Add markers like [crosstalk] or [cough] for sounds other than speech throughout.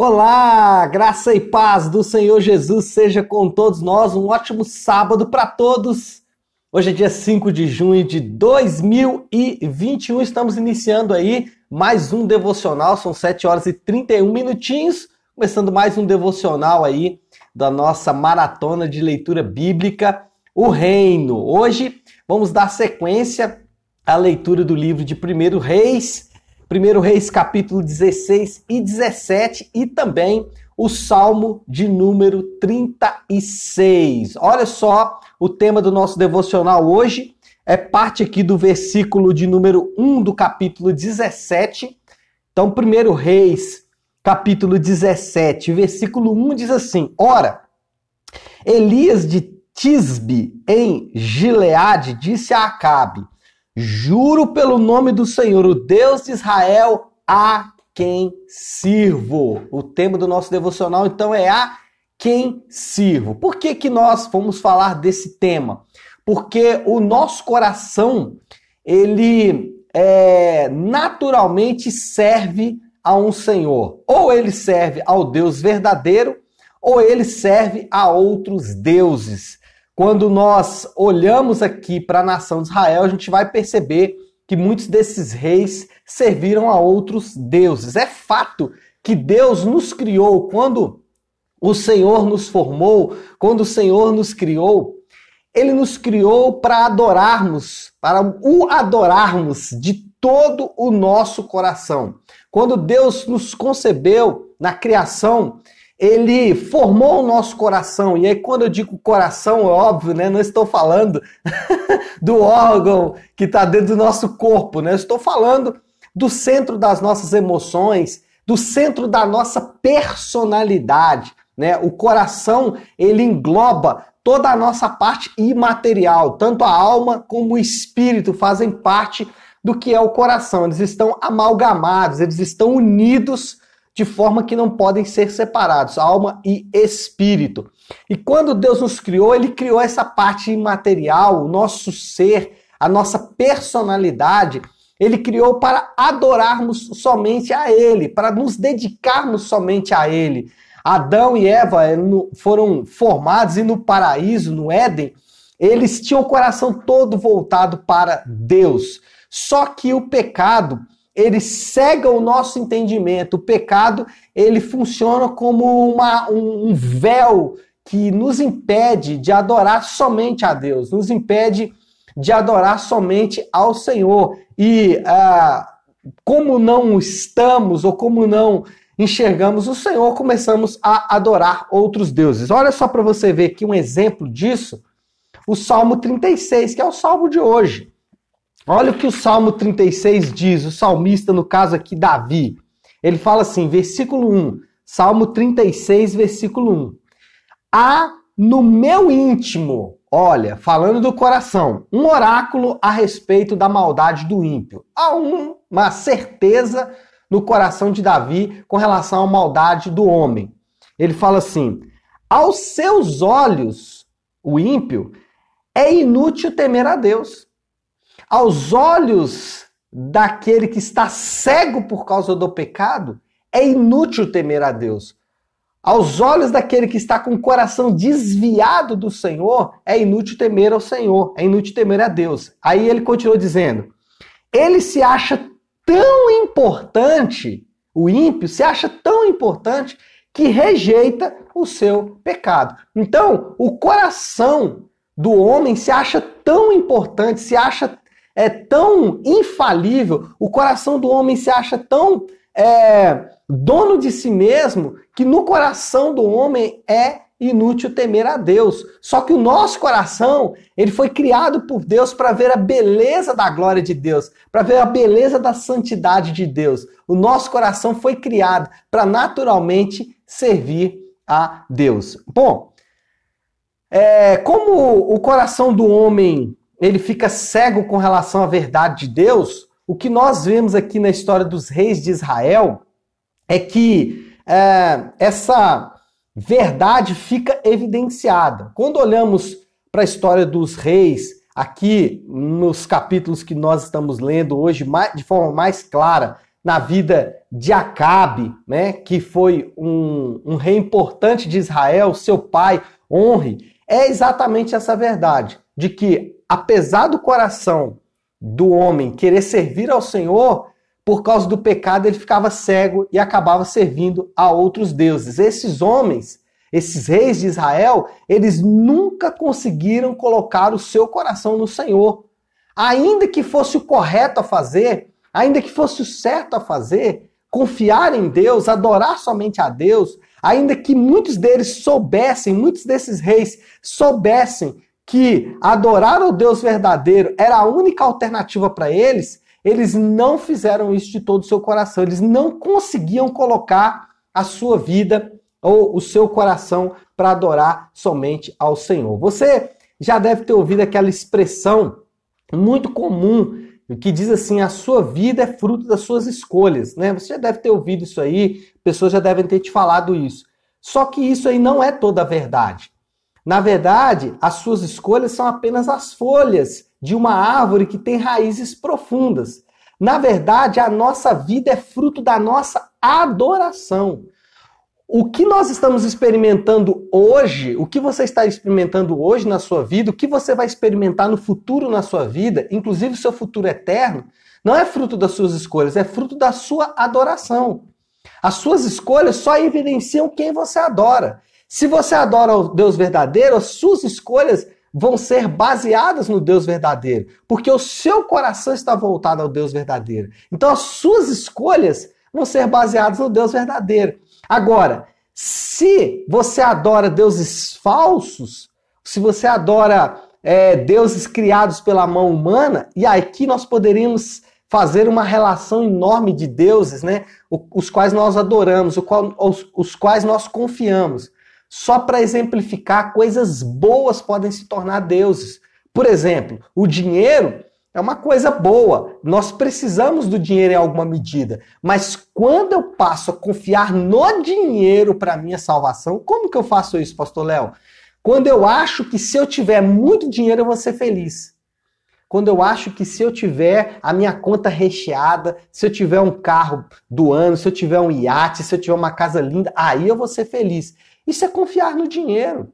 Olá, graça e paz do Senhor Jesus seja com todos nós. Um ótimo sábado para todos. Hoje é dia 5 de junho de 2021. Estamos iniciando aí mais um devocional. São 7 horas e 31 minutinhos. Começando mais um devocional aí da nossa maratona de leitura bíblica, O Reino. Hoje vamos dar sequência à leitura do livro de 1 Reis 1 Reis capítulo 16 e 17 e também o Salmo de número 36. Olha só o tema do nosso devocional hoje é parte aqui do versículo de número 1 do capítulo 17. Então, 1 Reis, capítulo 17, versículo 1 diz assim: Ora, Elias de Tisbe, em Gileade, disse a Acabe: Juro pelo nome do Senhor, o Deus de Israel, a quem sirvo. O tema do nosso devocional, então, é a quem sirvo. Por que, que nós vamos falar desse tema? Porque o nosso coração, ele é, naturalmente serve a um Senhor. Ou ele serve ao Deus verdadeiro, ou ele serve a outros deuses. Quando nós olhamos aqui para a nação de Israel, a gente vai perceber que muitos desses reis serviram a outros deuses. É fato que Deus nos criou quando o Senhor nos formou, quando o Senhor nos criou, ele nos criou para adorarmos, para o adorarmos de todo o nosso coração. Quando Deus nos concebeu na criação, ele formou o nosso coração. E aí, quando eu digo coração, é óbvio, né? Não estou falando [laughs] do órgão que está dentro do nosso corpo, né? Eu estou falando do centro das nossas emoções, do centro da nossa personalidade, né? O coração, ele engloba toda a nossa parte imaterial, tanto a alma como o espírito fazem parte do que é o coração. Eles estão amalgamados, eles estão unidos de forma que não podem ser separados, alma e espírito. E quando Deus nos criou, ele criou essa parte imaterial, o nosso ser, a nossa personalidade, ele criou para adorarmos somente a ele, para nos dedicarmos somente a ele. Adão e Eva eh, foram formados e no paraíso, no Éden, eles tinham o coração todo voltado para Deus. Só que o pecado ele cega o nosso entendimento. O pecado, ele funciona como uma, um, véu que nos impede de adorar somente a Deus, nos impede de adorar somente ao Senhor. E ah, como não estamos ou como não enxergamos o Senhor, começamos a adorar outros deuses. Olha só para você ver aqui um exemplo disso, o Salmo 36, que é o salmo de hoje. Olha o que o Salmo 36 diz, o salmista, no caso aqui, Davi. Ele fala assim, versículo 1, Salmo 36, versículo 1. Há no meu íntimo, olha, falando do coração, um oráculo a respeito da maldade do ímpio. Há uma certeza no coração de Davi com relação à maldade do homem. Ele fala assim: aos seus olhos, o ímpio, é inútil temer a Deus aos olhos daquele que está cego por causa do pecado, é inútil temer a Deus. Aos olhos daquele que está com o coração desviado do Senhor, é inútil temer ao Senhor, é inútil temer a Deus. Aí ele continua dizendo: ele se acha tão importante, o ímpio se acha tão importante que rejeita o seu pecado. Então, o coração do homem se acha tão importante, se acha é tão infalível, o coração do homem se acha tão é, dono de si mesmo, que no coração do homem é inútil temer a Deus. Só que o nosso coração, ele foi criado por Deus para ver a beleza da glória de Deus, para ver a beleza da santidade de Deus. O nosso coração foi criado para naturalmente servir a Deus. Bom, é, como o coração do homem ele fica cego com relação à verdade de Deus, o que nós vemos aqui na história dos reis de Israel é que é, essa verdade fica evidenciada. Quando olhamos para a história dos reis, aqui nos capítulos que nós estamos lendo hoje, de forma mais clara, na vida de Acabe, né, que foi um, um rei importante de Israel, seu pai, honre, é exatamente essa verdade, de que apesar do coração do homem querer servir ao Senhor, por causa do pecado ele ficava cego e acabava servindo a outros deuses. Esses homens, esses reis de Israel, eles nunca conseguiram colocar o seu coração no Senhor. Ainda que fosse o correto a fazer, ainda que fosse o certo a fazer, confiar em Deus, adorar somente a Deus, ainda que muitos deles soubessem, muitos desses reis soubessem que adorar o Deus verdadeiro era a única alternativa para eles, eles não fizeram isso de todo o seu coração, eles não conseguiam colocar a sua vida ou o seu coração para adorar somente ao Senhor. Você já deve ter ouvido aquela expressão muito comum que diz assim: a sua vida é fruto das suas escolhas, né? Você já deve ter ouvido isso aí, pessoas já devem ter te falado isso. Só que isso aí não é toda a verdade. Na verdade, as suas escolhas são apenas as folhas de uma árvore que tem raízes profundas. Na verdade, a nossa vida é fruto da nossa adoração. O que nós estamos experimentando hoje, o que você está experimentando hoje na sua vida, o que você vai experimentar no futuro na sua vida, inclusive o seu futuro eterno, não é fruto das suas escolhas, é fruto da sua adoração. As suas escolhas só evidenciam quem você adora. Se você adora o Deus verdadeiro, as suas escolhas vão ser baseadas no Deus verdadeiro, porque o seu coração está voltado ao Deus verdadeiro. Então as suas escolhas vão ser baseadas no Deus verdadeiro. Agora, se você adora deuses falsos, se você adora é, deuses criados pela mão humana, e aqui nós poderíamos fazer uma relação enorme de deuses, né? Os quais nós adoramos, os, os quais nós confiamos. Só para exemplificar, coisas boas podem se tornar deuses. Por exemplo, o dinheiro é uma coisa boa. Nós precisamos do dinheiro em alguma medida. Mas quando eu passo a confiar no dinheiro para minha salvação, como que eu faço isso, pastor Léo? Quando eu acho que se eu tiver muito dinheiro eu vou ser feliz. Quando eu acho que se eu tiver a minha conta recheada, se eu tiver um carro do ano, se eu tiver um iate, se eu tiver uma casa linda, aí eu vou ser feliz. Isso é confiar no dinheiro.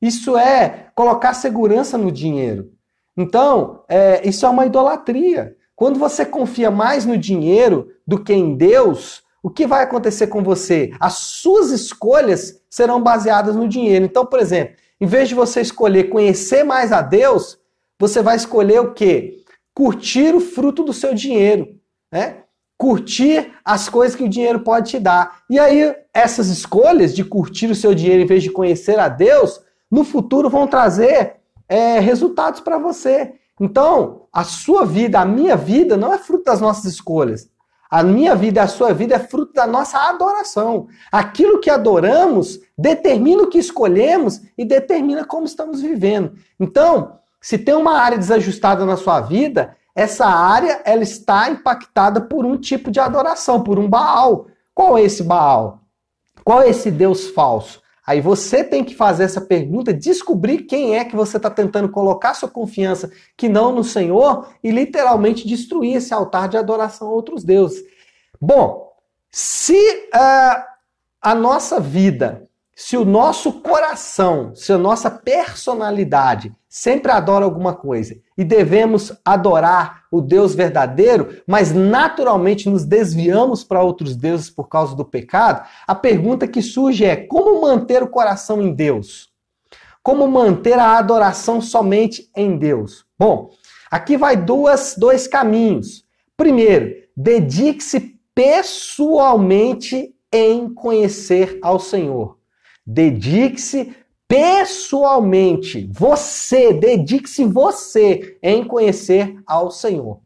Isso é colocar segurança no dinheiro. Então, é, isso é uma idolatria. Quando você confia mais no dinheiro do que em Deus, o que vai acontecer com você? As suas escolhas serão baseadas no dinheiro. Então, por exemplo, em vez de você escolher conhecer mais a Deus, você vai escolher o quê? Curtir o fruto do seu dinheiro, né? Curtir as coisas que o dinheiro pode te dar. E aí, essas escolhas de curtir o seu dinheiro em vez de conhecer a Deus, no futuro vão trazer é, resultados para você. Então, a sua vida, a minha vida, não é fruto das nossas escolhas. A minha vida e a sua vida é fruto da nossa adoração. Aquilo que adoramos determina o que escolhemos e determina como estamos vivendo. Então, se tem uma área desajustada na sua vida, essa área ela está impactada por um tipo de adoração, por um Baal. Qual é esse Baal? Qual é esse Deus falso? Aí você tem que fazer essa pergunta, descobrir quem é que você está tentando colocar sua confiança, que não no Senhor, e literalmente destruir esse altar de adoração a outros deuses. Bom, se uh, a nossa vida se o nosso coração, se a nossa personalidade sempre adora alguma coisa e devemos adorar o Deus verdadeiro, mas naturalmente nos desviamos para outros deuses por causa do pecado, a pergunta que surge é: como manter o coração em Deus? Como manter a adoração somente em Deus? Bom, aqui vai duas, dois caminhos. Primeiro, dedique-se pessoalmente em conhecer ao Senhor. Dedique-se pessoalmente, você, dedique-se você em conhecer ao Senhor.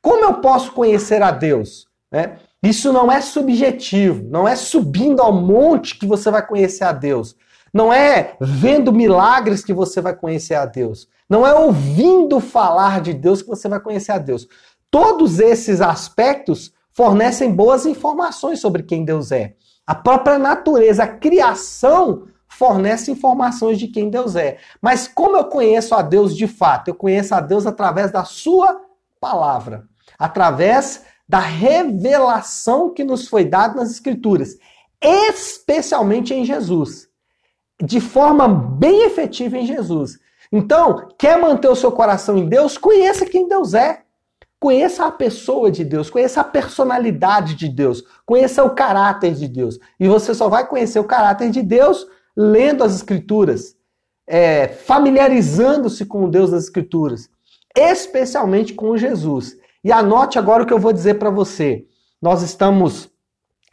Como eu posso conhecer a Deus? Né? Isso não é subjetivo, não é subindo ao monte que você vai conhecer a Deus. Não é vendo milagres que você vai conhecer a Deus. Não é ouvindo falar de Deus que você vai conhecer a Deus. Todos esses aspectos fornecem boas informações sobre quem Deus é. A própria natureza, a criação fornece informações de quem Deus é. Mas como eu conheço a Deus de fato? Eu conheço a Deus através da sua palavra, através da revelação que nos foi dada nas Escrituras, especialmente em Jesus, de forma bem efetiva em Jesus. Então, quer manter o seu coração em Deus? Conheça quem Deus é. Conheça a pessoa de Deus, conheça a personalidade de Deus, conheça o caráter de Deus. E você só vai conhecer o caráter de Deus lendo as Escrituras, é, familiarizando-se com o Deus das Escrituras, especialmente com Jesus. E anote agora o que eu vou dizer para você. Nós estamos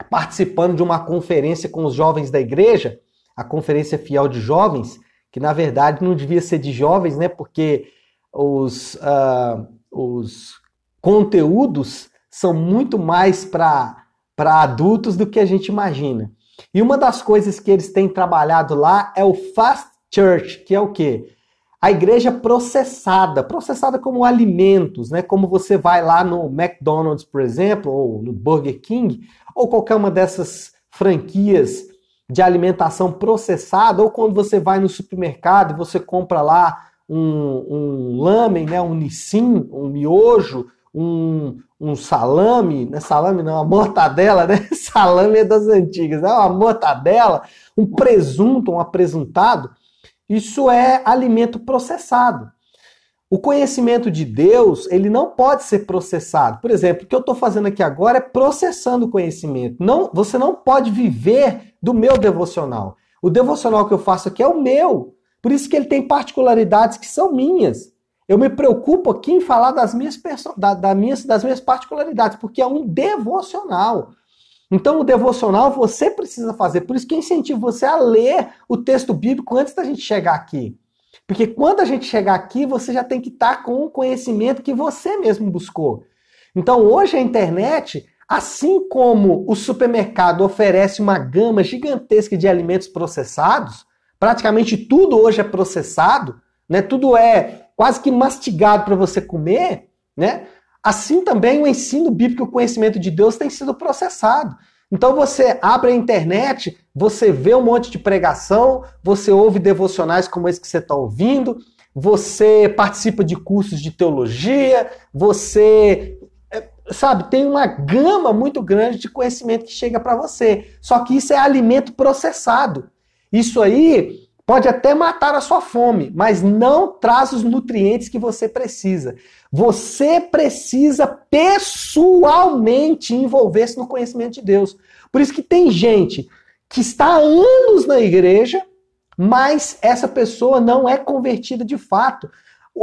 participando de uma conferência com os jovens da igreja, a Conferência Fiel de Jovens, que na verdade não devia ser de jovens, né? Porque os, uh, os conteúdos são muito mais para adultos do que a gente imagina. E uma das coisas que eles têm trabalhado lá é o Fast Church, que é o quê? A igreja processada, processada como alimentos, né? Como você vai lá no McDonald's, por exemplo, ou no Burger King, ou qualquer uma dessas franquias de alimentação processada, ou quando você vai no supermercado e você compra lá um, um lamen, né, um nissin, um miojo, um, um salame, não é salame não, uma mortadela, né? [laughs] Salame é das antigas, né? Uma mortadela, um presunto, um apresentado, isso é alimento processado. O conhecimento de Deus, ele não pode ser processado. Por exemplo, o que eu estou fazendo aqui agora é processando o conhecimento. Não, você não pode viver do meu devocional. O devocional que eu faço aqui é o meu. Por isso que ele tem particularidades que são minhas. Eu me preocupo aqui em falar das minhas, da, da minhas, das minhas particularidades, porque é um devocional. Então, o devocional você precisa fazer. Por isso que eu incentivo você a ler o texto bíblico antes da gente chegar aqui. Porque quando a gente chegar aqui, você já tem que estar com o conhecimento que você mesmo buscou. Então, hoje a internet, assim como o supermercado oferece uma gama gigantesca de alimentos processados, praticamente tudo hoje é processado, né? Tudo é quase que mastigado para você comer, né? Assim também o ensino bíblico o conhecimento de Deus tem sido processado. Então você abre a internet, você vê um monte de pregação, você ouve devocionais como esse que você está ouvindo, você participa de cursos de teologia, você é, sabe, tem uma gama muito grande de conhecimento que chega para você. Só que isso é alimento processado. Isso aí Pode até matar a sua fome, mas não traz os nutrientes que você precisa. Você precisa pessoalmente envolver-se no conhecimento de Deus. Por isso que tem gente que está há anos na igreja, mas essa pessoa não é convertida de fato.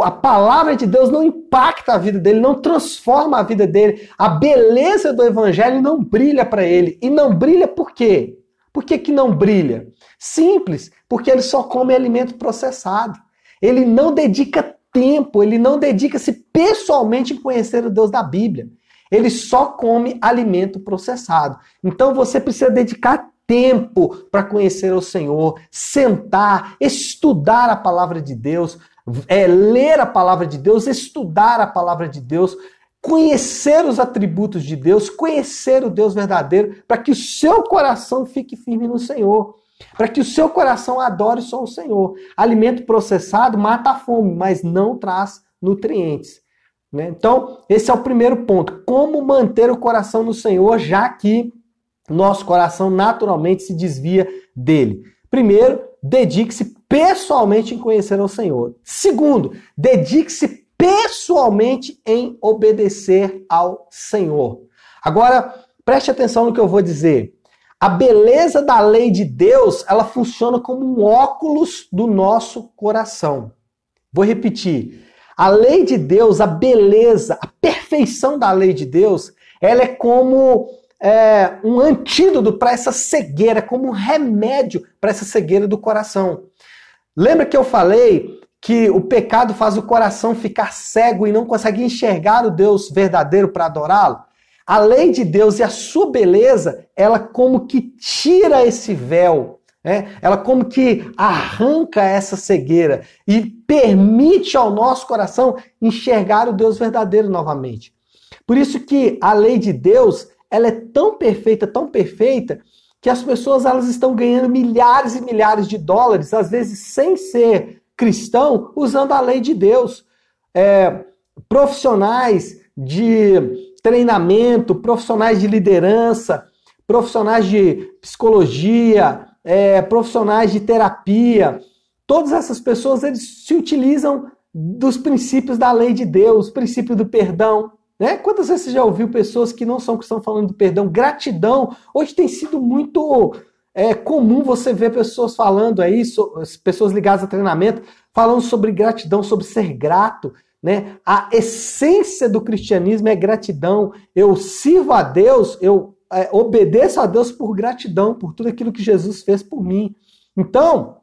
A palavra de Deus não impacta a vida dele, não transforma a vida dele. A beleza do evangelho não brilha para ele. E não brilha por quê? Por que, que não brilha? Simples, porque ele só come alimento processado. Ele não dedica tempo, ele não dedica-se pessoalmente em conhecer o Deus da Bíblia. Ele só come alimento processado. Então você precisa dedicar tempo para conhecer o Senhor, sentar, estudar a palavra de Deus, é, ler a palavra de Deus, estudar a palavra de Deus, conhecer os atributos de Deus, conhecer o Deus verdadeiro, para que o seu coração fique firme no Senhor. Para que o seu coração adore só o Senhor. Alimento processado mata a fome, mas não traz nutrientes. Né? Então, esse é o primeiro ponto. Como manter o coração no Senhor, já que nosso coração naturalmente se desvia dele. Primeiro, dedique-se pessoalmente em conhecer o Senhor. Segundo, dedique-se pessoalmente em obedecer ao Senhor. Agora, preste atenção no que eu vou dizer. A beleza da lei de Deus, ela funciona como um óculos do nosso coração. Vou repetir. A lei de Deus, a beleza, a perfeição da lei de Deus, ela é como é, um antídoto para essa cegueira, como um remédio para essa cegueira do coração. Lembra que eu falei que o pecado faz o coração ficar cego e não consegue enxergar o Deus verdadeiro para adorá-lo? A lei de Deus e a sua beleza, ela como que tira esse véu, né? ela como que arranca essa cegueira e permite ao nosso coração enxergar o Deus verdadeiro novamente. Por isso que a lei de Deus, ela é tão perfeita, tão perfeita, que as pessoas elas estão ganhando milhares e milhares de dólares, às vezes sem ser cristão usando a lei de Deus. É, profissionais de treinamento, profissionais de liderança, profissionais de psicologia, é, profissionais de terapia, todas essas pessoas eles se utilizam dos princípios da lei de Deus, princípio do perdão. Né? Quantas vezes você já ouviu pessoas que não são que estão falando do perdão? Gratidão. Hoje tem sido muito é comum você ver pessoas falando aí, pessoas ligadas a treinamento, falando sobre gratidão, sobre ser grato. Né? A essência do cristianismo é gratidão. Eu sirvo a Deus, eu é, obedeço a Deus por gratidão, por tudo aquilo que Jesus fez por mim. Então,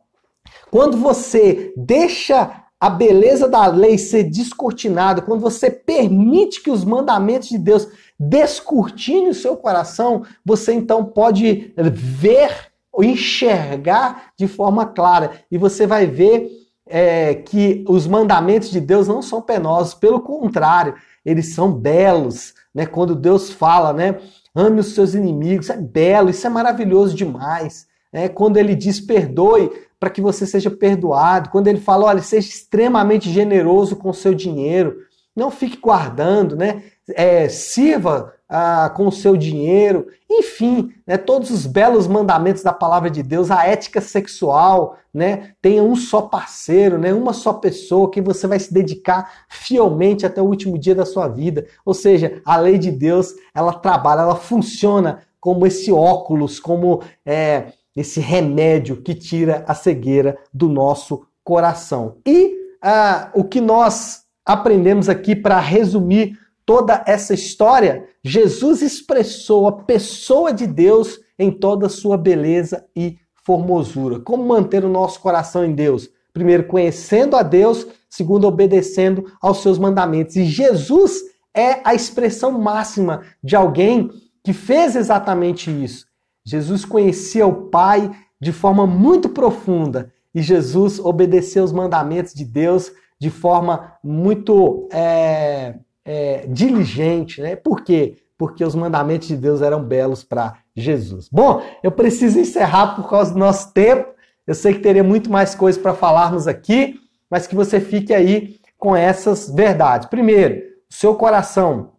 quando você deixa a beleza da lei ser descortinada, quando você permite que os mandamentos de Deus descortinem o seu coração, você então pode ver ou enxergar de forma clara. E você vai ver é, que os mandamentos de Deus não são penosos, pelo contrário, eles são belos. Né? Quando Deus fala, né? Ame os seus inimigos, é belo, isso é maravilhoso demais. Né? Quando ele diz perdoe para que você seja perdoado, quando ele fala, olha, seja extremamente generoso com o seu dinheiro, não fique guardando, né? É, sirva ah, com o seu dinheiro, enfim, né, todos os belos mandamentos da palavra de Deus, a ética sexual, né, tenha um só parceiro, né, uma só pessoa que você vai se dedicar fielmente até o último dia da sua vida. Ou seja, a lei de Deus, ela trabalha, ela funciona como esse óculos, como é, esse remédio que tira a cegueira do nosso coração. E ah, o que nós aprendemos aqui para resumir toda essa história, Jesus expressou a pessoa de Deus em toda a sua beleza e formosura. Como manter o nosso coração em Deus? Primeiro, conhecendo a Deus, segundo, obedecendo aos seus mandamentos. E Jesus é a expressão máxima de alguém que fez exatamente isso. Jesus conhecia o Pai de forma muito profunda e Jesus obedeceu os mandamentos de Deus de forma muito é, é, diligente, né? Por quê? Porque os mandamentos de Deus eram belos para Jesus. Bom, eu preciso encerrar por causa do nosso tempo. Eu sei que teria muito mais coisas para falarmos aqui, mas que você fique aí com essas verdades. Primeiro, seu coração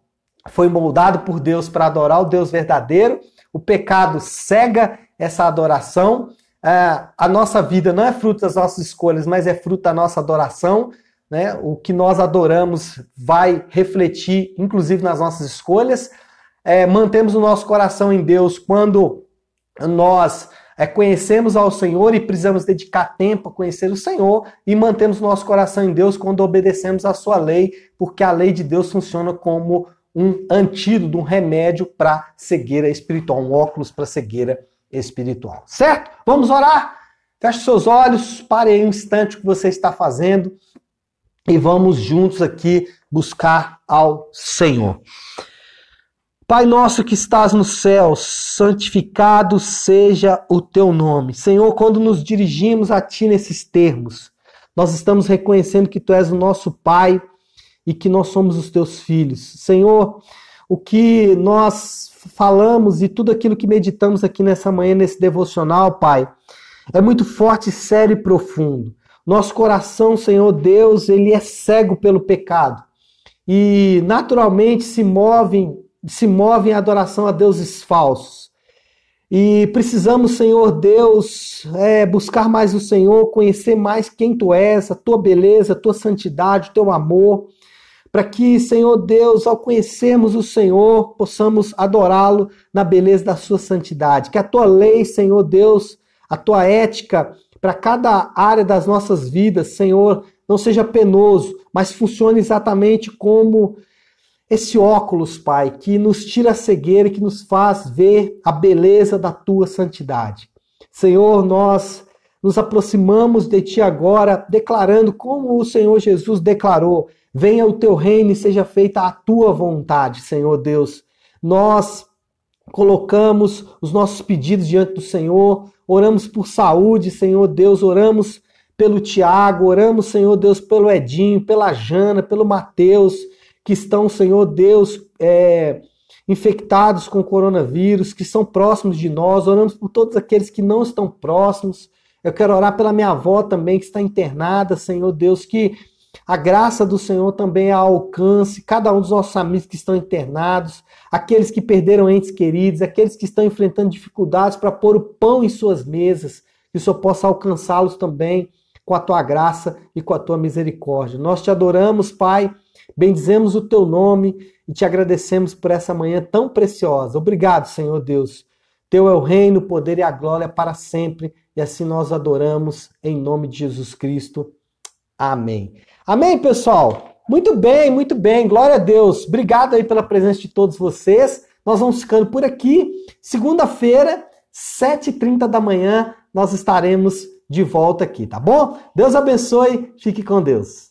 foi moldado por Deus para adorar o Deus verdadeiro. O pecado cega essa adoração. É, a nossa vida não é fruto das nossas escolhas, mas é fruto da nossa adoração né? O que nós adoramos vai refletir, inclusive, nas nossas escolhas. É, mantemos o nosso coração em Deus quando nós é, conhecemos ao Senhor e precisamos dedicar tempo a conhecer o Senhor e mantemos o nosso coração em Deus quando obedecemos à sua lei, porque a lei de Deus funciona como um antídoto, um remédio para cegueira espiritual, um óculos para cegueira espiritual. Certo? Vamos orar? Feche seus olhos, pare aí um instante o que você está fazendo e vamos juntos aqui buscar ao Senhor. Pai nosso que estás no céu, santificado seja o teu nome. Senhor, quando nos dirigimos a ti nesses termos, nós estamos reconhecendo que tu és o nosso Pai e que nós somos os teus filhos. Senhor, o que nós falamos e tudo aquilo que meditamos aqui nessa manhã, nesse devocional, Pai, é muito forte, sério e profundo. Nosso coração, Senhor Deus, ele é cego pelo pecado. E naturalmente se movem, se movem em adoração a deuses falsos. E precisamos, Senhor Deus, é, buscar mais o Senhor, conhecer mais quem Tu és, a Tua beleza, a Tua santidade, o Teu amor, para que, Senhor Deus, ao conhecermos o Senhor, possamos adorá-lo na beleza da Sua santidade. Que a Tua lei, Senhor Deus, a Tua ética, para cada área das nossas vidas, Senhor, não seja penoso, mas funcione exatamente como esse óculos, Pai, que nos tira a cegueira que nos faz ver a beleza da tua santidade. Senhor, nós nos aproximamos de ti agora, declarando como o Senhor Jesus declarou: venha o teu reino e seja feita a tua vontade, Senhor Deus. Nós colocamos os nossos pedidos diante do Senhor, oramos por saúde, Senhor Deus, oramos pelo Tiago, oramos, Senhor Deus, pelo Edinho, pela Jana, pelo Mateus, que estão, Senhor Deus, é, infectados com coronavírus, que são próximos de nós, oramos por todos aqueles que não estão próximos. Eu quero orar pela minha avó também, que está internada, Senhor Deus, que a graça do Senhor também alcance cada um dos nossos amigos que estão internados, aqueles que perderam entes queridos, aqueles que estão enfrentando dificuldades para pôr o pão em suas mesas, que o Senhor possa alcançá-los também com a tua graça e com a tua misericórdia. Nós te adoramos, Pai, bendizemos o teu nome e te agradecemos por essa manhã tão preciosa. Obrigado, Senhor Deus. Teu é o reino, o poder e a glória para sempre, e assim nós adoramos em nome de Jesus Cristo. Amém. Amém, pessoal? Muito bem, muito bem. Glória a Deus. Obrigado aí pela presença de todos vocês. Nós vamos ficando por aqui. Segunda-feira, 7h30 da manhã, nós estaremos de volta aqui, tá bom? Deus abençoe. Fique com Deus.